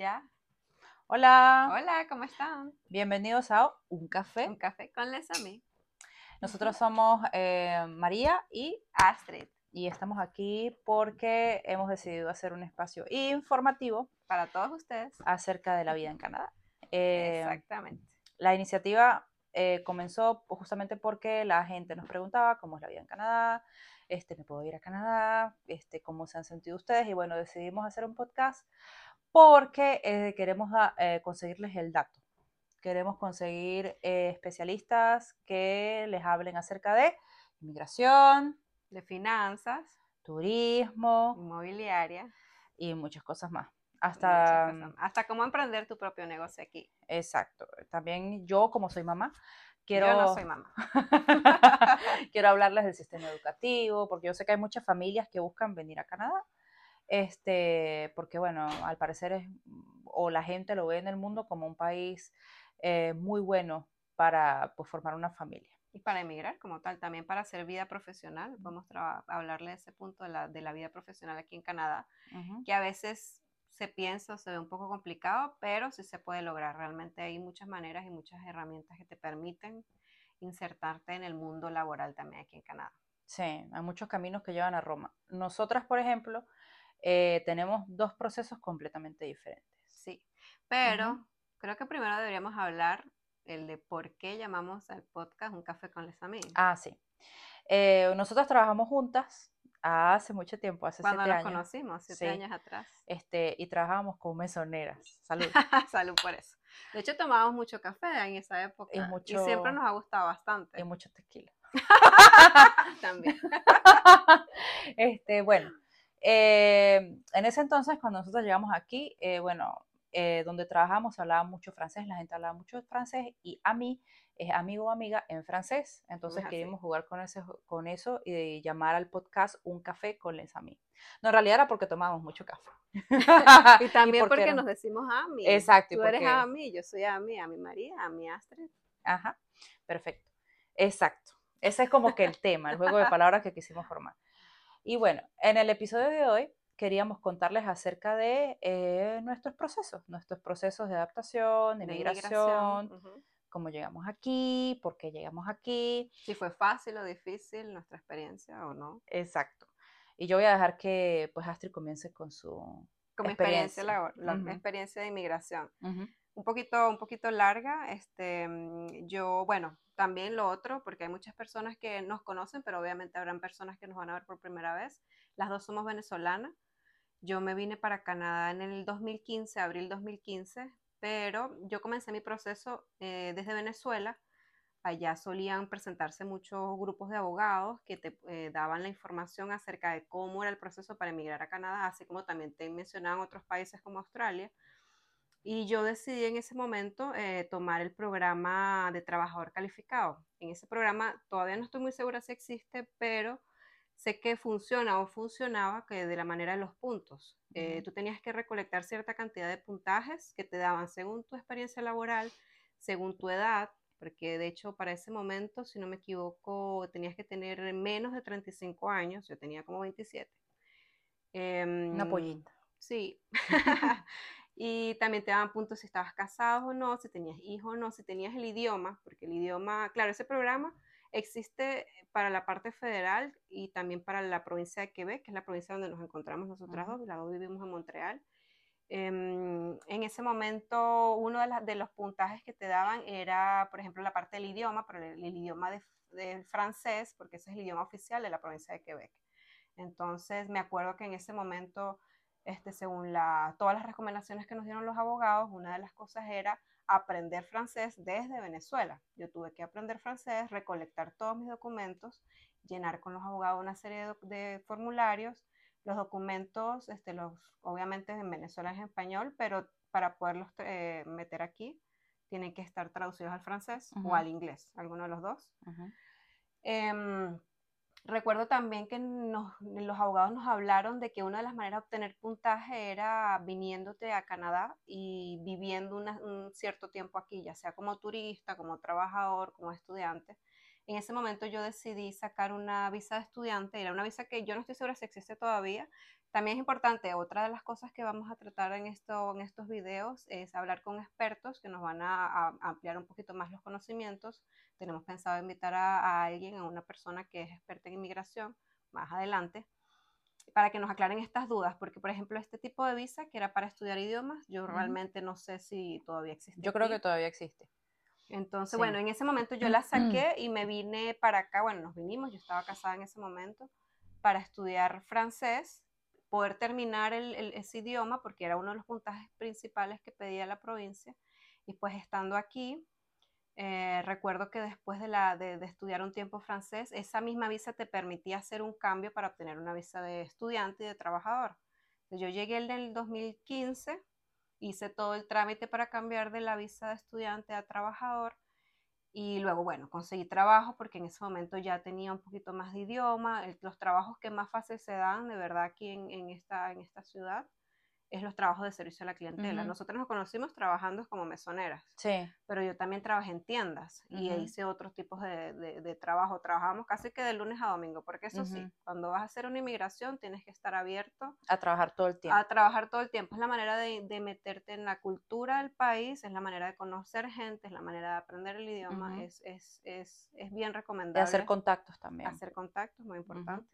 ¿Ya? Hola, Hola, ¿cómo están? bienvenidos a Un Café. Un café con Les Amis. Nosotros somos eh, María y, Astrid, y estamos aquí porque hemos decidido hacer un espacio informativo para todos ustedes. acerca de la vida en Canadá. Eh, Exactamente. la iniciativa eh, comenzó justamente porque la gente nos preguntaba cómo es la vida en Canadá, este, ¿me puedo ir a Canadá? Este, ¿Cómo se han sentido ustedes? Y bueno, decidimos hacer un podcast porque eh, queremos da- eh, conseguirles el dato. Queremos conseguir eh, especialistas que les hablen acerca de inmigración, De finanzas, turismo inmobiliaria, y muchas cosas más. Hasta, cosas más. hasta cómo emprender tu propio negocio aquí. exacto. También yo, como soy mamá, quiero... Yo no soy mamá. Quiero hablarles del sistema educativo, porque yo sé que hay muchas familias que buscan venir a Canadá, este, porque bueno, al parecer es, o la gente lo ve en el mundo como un país eh, muy bueno para pues, formar una familia. Y para emigrar como tal, también para hacer vida profesional. Vamos a hablarle de ese punto de la, de la vida profesional aquí en Canadá, Ujú. que a veces se piensa o se ve un poco complicado, pero sí se puede lograr. Realmente hay muchas maneras y muchas herramientas que te permiten insertarte en el mundo laboral también aquí en Canadá. Sí, hay muchos caminos que llevan a Roma. Nosotras, por ejemplo, eh, tenemos dos procesos completamente diferentes. Sí, pero Ujú. creo que primero deberíamos hablar el de por qué llamamos al podcast Un Café con Les Amis. Ah, sí. Eh, nosotras trabajamos juntas hace mucho tiempo, hace Cuando siete nos años. conocimos, siete Sí. años atrás. este, y trabajábamos como mesoneras. Salud. Salud por eso. De hecho, tomábamos mucho café en esa época y, mucho- siempre nos ha gustado bastante. y mucho tequila. También. este, bueno, eh, en ese entonces, cuando nosotros llegamos aquí, eh, bueno, eh, donde trabajamos se hablaba mucho francés, la gente hablaba mucho francés y a mí es amigo o amiga en francés. Entonces queríamos jugar con, ese, con eso y llamar al podcast Un Café con Les Amis. No, en realidad era porque tomábamos mucho café. Y también porque, era- nos decimos Ami. Exacto, Tú eres porque- Ami, yo soy Ami, Ami María, Ami Astrid. Ajá, perfecto. Exacto. Ese es como que el tema, el juego de palabras que quisimos formar. Y bueno, en el episodio de hoy queríamos contarles acerca de eh, nuestros procesos, nuestros procesos de adaptación, de de inmigración, ujú. cómo llegamos aquí, por qué llegamos aquí. Si fue fácil o difícil nuestra experiencia o no. Exacto. Y yo voy a dejar que pues Astrid comience con su Con mi experiencia, Experiencia. labor- la Ujú. experiencia de inmigración. Ujú, un poquito, un poquito larga. Este, mm, yo, bueno, también lo otro, porque hay muchas personas que nos conocen, pero obviamente habrán personas que nos van a ver por primera vez. Las dos somos venezolanas. Yo me vine para Canadá en el 2015, abril 2015, pero yo comencé mi proceso eh, desde Venezuela. Allá solían presentarse muchos grupos de abogados que te eh, daban la información acerca de cómo era el proceso para emigrar a Canadá, así como también te mencionaban otros países como Australia. Y yo decidí en ese momento eh, tomar el programa de trabajador calificado. En ese programa todavía no estoy muy segura si existe, pero sé que funciona o funcionaba que de la manera de los puntos. Eh, Ujú. tú tenías que recolectar cierta cantidad de puntajes que te daban según tu experiencia laboral, según tu edad, porque de hecho para ese momento, si no me equivoco, tenías que tener menos de 35 años, yo tenía como 27. Una Em, pollita. Sí. y también te daban puntos si estabas casado o no, si tenías hijos o no, si tenías el idioma, porque el idioma, claro, ese programa existe para la parte federal y también para la provincia de Quebec, que es la provincia donde nos encontramos nosotras Ujú. dos, las dos vivimos en Montreal. Em, en ese momento, uno de, las- de los puntajes que te daban era, por ejemplo, la parte del idioma, pero el, el idioma de- del francés, porque ese es el idioma oficial de la provincia de Quebec. Entonces, me acuerdo que en ese momento, este, según la, todas las recomendaciones que nos dieron los abogados, una de las cosas era aprender francés desde Venezuela. Yo tuve que aprender francés, recolectar todos mis documentos, llenar con los abogados una serie de, de formularios. Los documentos, este, los, obviamente en Venezuela es en español, pero para poderlos eh, meter aquí, tienen que estar traducidos al francés o al inglés, alguno de los dos. Recuerdo también que los abogados nos hablaron de que una de las maneras de obtener puntaje era viniéndote a Canadá y viviendo un cierto tiempo aquí, ya sea como turista, como trabajador, como estudiante. En ese momento yo decidí sacar una visa de estudiante, era una visa que yo no estoy segura si existe todavía, También es importante, otra de las cosas que vamos a tratar en, esto, en estos videos es hablar con expertos que nos van a, ampliar un poquito más los conocimientos. Tenemos pensado invitar a, alguien, a una persona que es experta en inmigración más adelante, para que nos aclaren estas dudas, porque por ejemplo este tipo de visa que era para estudiar idiomas, yo realmente no sé si todavía existe. Yo creo que todavía existe. Entonces, bueno, en ese momento yo la saqué y me vine para acá, bueno, nos vinimos, yo estaba casada en ese momento, para estudiar francés poder terminar ese idioma, porque era uno de los puntajes principales que pedía la provincia. Y pues estando aquí, eh, recuerdo que después de, de, estudiar un tiempo francés, esa misma visa te permitía hacer un cambio para obtener una visa de estudiante y de trabajador. Yo llegué en el 2015, hice todo el trámite para cambiar de la visa de estudiante a trabajador y luego, bueno, conseguí trabajo porque en ese momento ya tenía un poquito más de idioma. los trabajos que más fácil se dan, de verdad, aquí en, en, esta, en esta ciudad, es los trabajos de servicio a la clientela. Nosotros nos conocimos trabajando como mesoneras. Sí. Pero yo también trabajé en tiendas y hice otros tipos de, de, trabajo. Trabajábamos casi que de lunes a domingo, porque eso sí, cuando vas a hacer una inmigración tienes que estar abierto. A trabajar todo el tiempo. A trabajar todo el tiempo. Es la manera de, de meterte en la cultura del país, es la manera de conocer gente, es la manera de aprender el idioma. es, es, es, es, bien recomendable. De hacer contactos también. Hacer contactos, muy importante.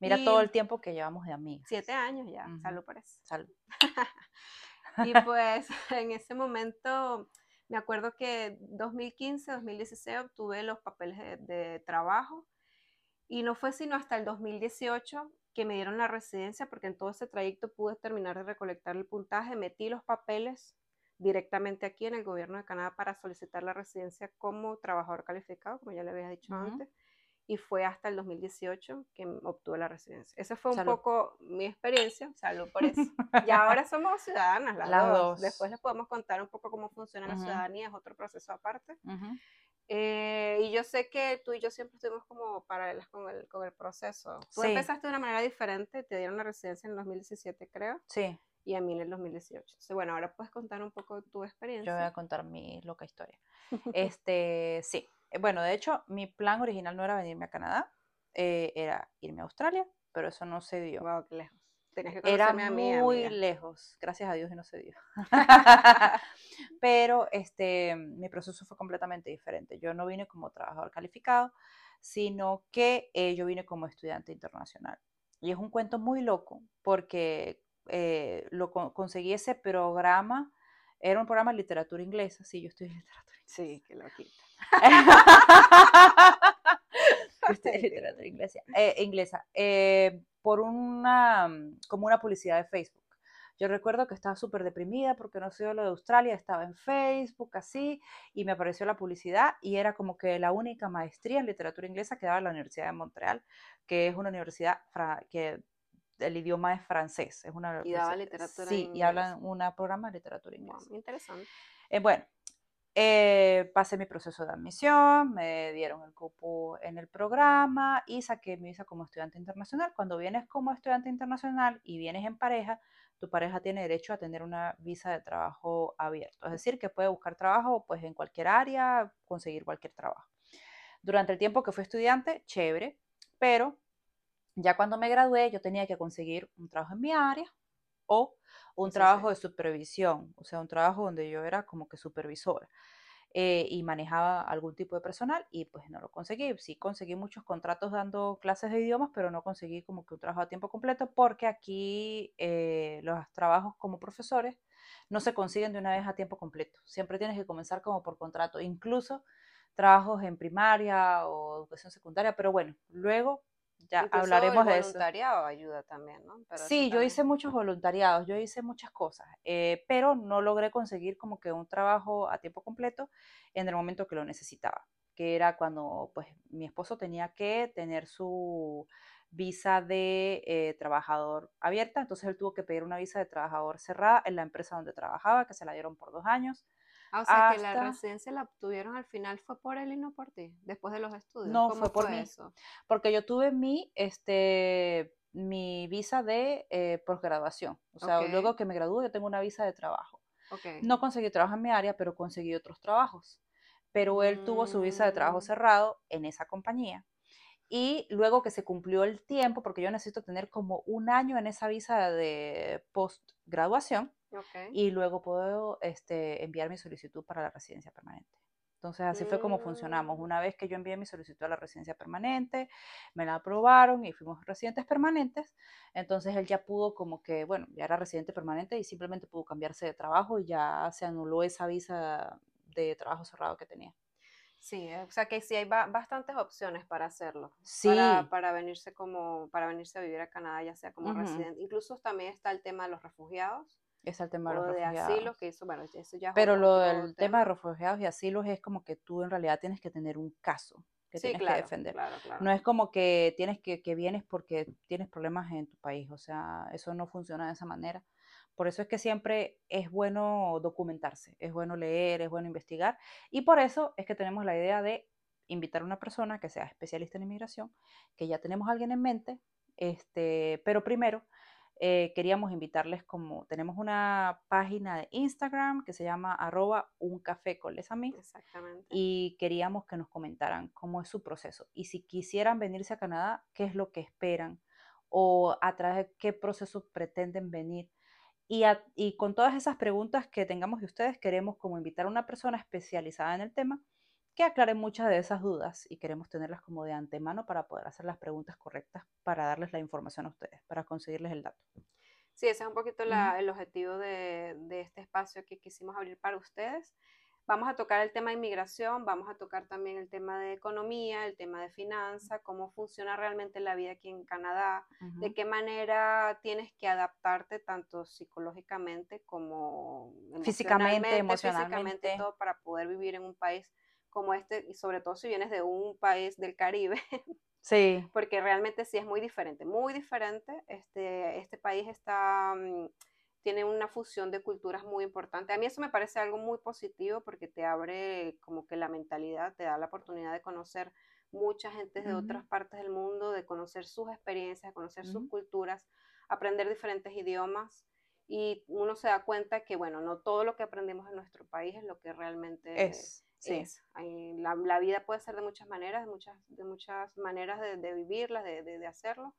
Mira todo el tiempo que llevamos de amigas. Siete años ya, salud por eso. Salud. y pues en ese momento me acuerdo que 2015, 2016 obtuve los papeles de, trabajo y no fue sino hasta el 2018 que me dieron la residencia porque en todo ese trayecto pude terminar de recolectar el puntaje, metí los papeles directamente aquí en el gobierno de Canadá para solicitar la residencia como trabajador calificado, como ya le había dicho antes y fue hasta el 2018 que obtuve la residencia. Esa fue un poco mi experiencia, salud por eso. y ahora somos ciudadanas, las, dos. Después les podemos contar un poco cómo funciona la ciudadanía, es otro proceso aparte. Eh, y yo sé que tú y yo siempre estuvimos como paralelas con el, con el proceso. Tú empezaste de una manera diferente, te dieron la residencia en el 2017, creo. Sí. Y a mí en el 2018. Entonces, bueno, ahora puedes contar un poco tu experiencia. Yo voy a contar mi loca historia. este, sí, bueno, de hecho, mi plan original no era venirme a Canadá, eh, era irme a Australia, pero eso no se dio. Wow, qué lejos. que era muy lejos, gracias a Dios y no se dio. pero este, mi proceso fue completamente diferente. Yo no vine como trabajador calificado, sino que eh, yo vine como estudiante internacional. Y es un cuento muy loco porque lo conseguí ese programa, era un programa de literatura inglesa, sí, yo estudié literatura inglesa. Sí, que lo quita. literatura inglesa, eh, inglesa eh, por una, mm, como una publicidad de Facebook. Yo recuerdo que estaba súper deprimida porque no sé lo de Australia, estaba en Facebook así y me apareció la publicidad y era como que la única maestría en literatura inglesa que daba la Universidad de Montreal, que es una universidad que el idioma es francés. Es una y daba literatura Sí, y hablan un programa de literatura inglesa. interesante. Eh, bueno, eh, pasé mi proceso de admisión, me dieron el cupo en el programa y saqué mi visa como estudiante internacional. Cuando vienes como estudiante internacional y vienes en pareja, tu pareja tiene derecho a tener una visa de trabajo abierto. Es decir, que puede buscar trabajo pues en cualquier área, conseguir cualquier trabajo. Durante el tiempo que fui estudiante, chévere, pero ya cuando me gradué yo tenía que conseguir un trabajo en mi área o un trabajo de supervisión, o sea, un trabajo donde yo era como que supervisora. Eh, y manejaba algún tipo de personal y pues no lo conseguí. Sí conseguí muchos contratos dando clases de idiomas, pero no conseguí como que un trabajo a tiempo completo porque aquí eh, los trabajos como profesores no se consiguen de una vez a tiempo completo. Siempre tienes que comenzar como por contrato, incluso trabajos en primaria o educación secundaria, pero bueno, luego ya hablaremos de eso. voluntariado ayuda también, ¿no? sí, yo hice muchos voluntariados, yo hice muchas cosas, eh, pero no logré conseguir como que un trabajo a tiempo completo en el momento que lo necesitaba, que era cuando pues mi esposo tenía que tener su visa de eh, trabajador abierta, entonces él tuvo que pedir una visa de trabajador cerrada en la empresa donde trabajaba, que se la dieron por dos años. Ah, o sea, que la residencia la obtuvieron al final fue por él y no por ti, después de los estudios. No, fue por mí. Eso? Porque yo tuve mi, este, mi visa de eh, posgraduación. O sea, luego que me gradué, yo tengo una visa de trabajo. No conseguí trabajo en mi área, pero conseguí otros trabajos. Pero él tuvo su visa de trabajo mm. cerrado en esa compañía. Y luego que se cumplió el tiempo, porque yo necesito tener como un año en esa visa de postgraduación, y luego puedo este, enviar mi solicitud para la residencia permanente. Entonces así fue como funcionamos. Mm. Una vez que yo envié mi solicitud a la residencia permanente, me la aprobaron y fuimos residentes permanentes, entonces él ya pudo como que, bueno, ya era residente permanente y simplemente pudo cambiarse de trabajo y ya se anuló esa visa de trabajo cerrado que tenía. Sí, o sea que sí hay ba- bastantes opciones para hacerlo, Sí, para, para venirse como, para venirse a vivir a Canadá, ya sea como residente. Incluso también está el tema de los refugiados es el tema de los de asilo, refugiados. que eso, bueno, eso ya Pero otro, lo del tema de refugiados y asilos es como que tú en realidad tienes que tener un caso que Sí, tienes que defender. claro, No claro. es como que tienes que, que vienes porque tienes problemas en tu país, o sea, eso no funciona de esa manera. Por eso es que siempre es bueno documentarse, es bueno leer, es bueno investigar, y por eso es que tenemos la idea de invitar a una persona que sea especialista en inmigración, que ya tenemos a alguien en mente, este, pero primero eh, queríamos invitarles como tenemos una página de Instagram que se llama arroba un café con les Exactamente. y queríamos que nos comentaran cómo es su proceso y si quisieran venirse a Canadá, qué es lo que esperan o a través de qué proceso pretenden venir. Y, a- y con todas esas preguntas que tengamos de ustedes, queremos como invitar a una persona especializada en el tema que aclare muchas de esas dudas y queremos tenerlas como de antemano para poder hacer las preguntas correctas para darles la información a ustedes, para conseguirles el dato. Sí, ese es un poquito la- el objetivo de, de este espacio que quisimos abrir para ustedes. Vamos a tocar el tema de inmigración, vamos a tocar también el tema de economía, el tema de finanzas, cómo funciona realmente la vida aquí en Canadá, de ujú. qué manera tienes que adaptarte tanto psicológicamente como Físicamente, emocionalmente, físicamente, emocionalmente. todo para poder vivir en un país como este y sobre todo si vienes de un país del Caribe, Sí, porque realmente sí es muy diferente, muy diferente. Este, este país está, mm, tiene una fusión de culturas muy importante. A mí eso me parece algo muy positivo porque te abre como que la mentalidad, te da la oportunidad de conocer mucha gente de ujú, otras partes del mundo, de conocer sus experiencias, de conocer sus ujú. culturas, aprender diferentes idiomas. Y uno se da cuenta que, bueno, no todo lo que aprendemos en nuestro país es lo que realmente Es, sí. es. La, la vida puede ser de muchas maneras, de muchas, de muchas maneras de, de vivirla, de, de- de hacerlo.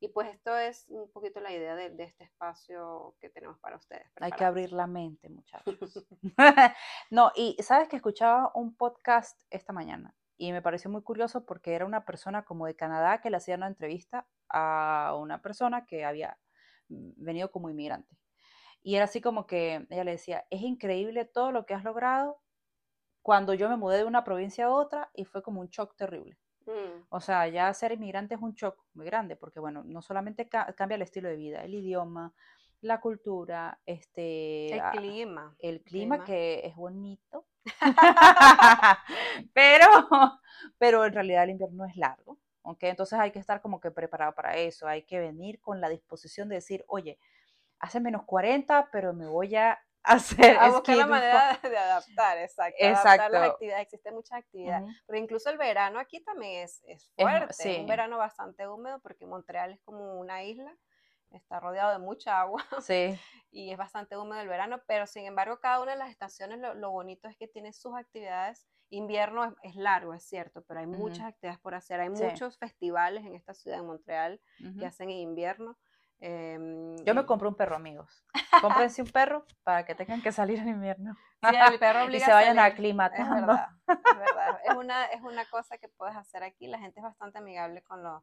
Y pues esto es un poquito la idea de, de este espacio que tenemos para ustedes. Hay que abrir la mente, muchachos. No, y sabes que escuchaba un podcast esta mañana y me pareció muy curioso porque era una persona como de Canadá que le hacía una entrevista a una persona que había venido como inmigrante. Y era así como que ella le decía, es increíble todo lo que has logrado cuando yo me mudé de una provincia a otra y fue como un shock terrible. Mm, O sea, ya ser inmigrante es un shock muy grande, porque bueno, no solamente ca- cambia el estilo de vida, el idioma, la cultura, este, el clima, el el clima clima. que es bonito, pero, pero en realidad el invierno es largo, ¿ok? Entonces hay que estar como que preparado para eso, hay que venir con la disposición de decir, oye, hace menos 40, pero me voy a hacer A buscar la manera de, adaptar, exacto. Adaptar las Exacto. actividades, existen muchas actividades. Ujú. Pero incluso el verano aquí también es, es fuerte, es sí. un verano bastante húmedo porque Montreal es como una isla, está rodeado de mucha agua. Sí, y es bastante húmedo el verano, pero sin embargo cada una de las estaciones lo, lo bonito es que tiene sus actividades. Invierno es, es largo, es cierto, pero hay muchas actividades por hacer. Hay Sí. muchos festivales en esta ciudad de Montreal que ujú. hacen en invierno. Em, Yo me compré un perro, amigos. Cómprense un perro para que tengan que salir en invierno sí, el perro y se a vayan. Es aclimatando. verdad, es verdad. Es una, es una cosa que puedes hacer aquí. La gente es bastante amigable con los,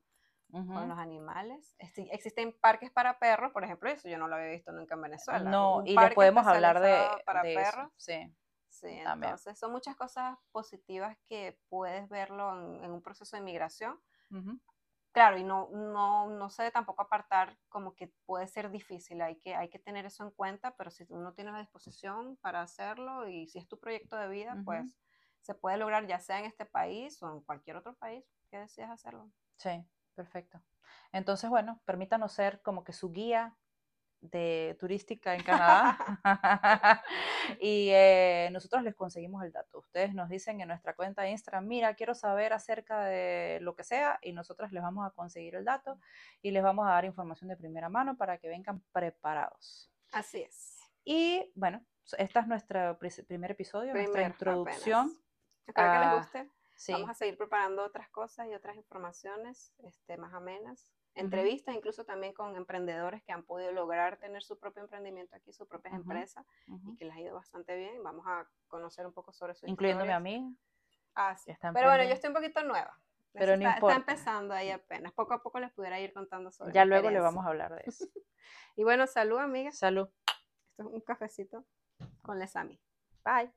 con Ujú. los animales. Este, existen parques para perros, por ejemplo, eso yo no lo había visto nunca en Venezuela. No, un y les podemos hablar de, para de eso. perros. Sí, Sí, también. entonces son muchas cosas positivas que puedes verlo en, en un proceso de inmigración. Ujú. Claro, y no, no, no se debe tampoco apartar como que puede ser difícil, hay que, hay que tener eso en cuenta, pero si uno tiene la disposición para hacerlo y si es tu proyecto de vida, pues se puede lograr ya sea en este país o en cualquier otro país que decidas hacerlo. Sí, perfecto. Entonces, bueno, permítanos ser como que su guía de turística en Canadá y eh, nosotros les conseguimos el dato. Ustedes nos dicen en nuestra cuenta de Instagram, mira, quiero saber acerca de lo que sea y nosotros les vamos a conseguir el dato y les vamos a dar información de primera mano para que vengan preparados. Así es. Y bueno, este es nuestro pri- primer episodio, nuestra Primer, introducción. apenas. Espero que les guste. Sí. Vamos a seguir preparando otras cosas y otras informaciones este, más amenas. Entrevistas incluso también con emprendedores que han podido lograr tener su propio emprendimiento aquí, sus propias Ujú, empresas y que les ha ido bastante bien. Vamos a conocer un poco sobre su Incluyéndome a historias. mí. Ah, sí. está Pero bueno, yo estoy un poquito nueva. Pero no está, está importa. empezando ahí apenas. Poco a poco les pudiera ir contando sobre Ya luego le vamos a hablar de eso. Y bueno, salud, amigas. Salud. Esto es un cafecito con Lesami. Bye.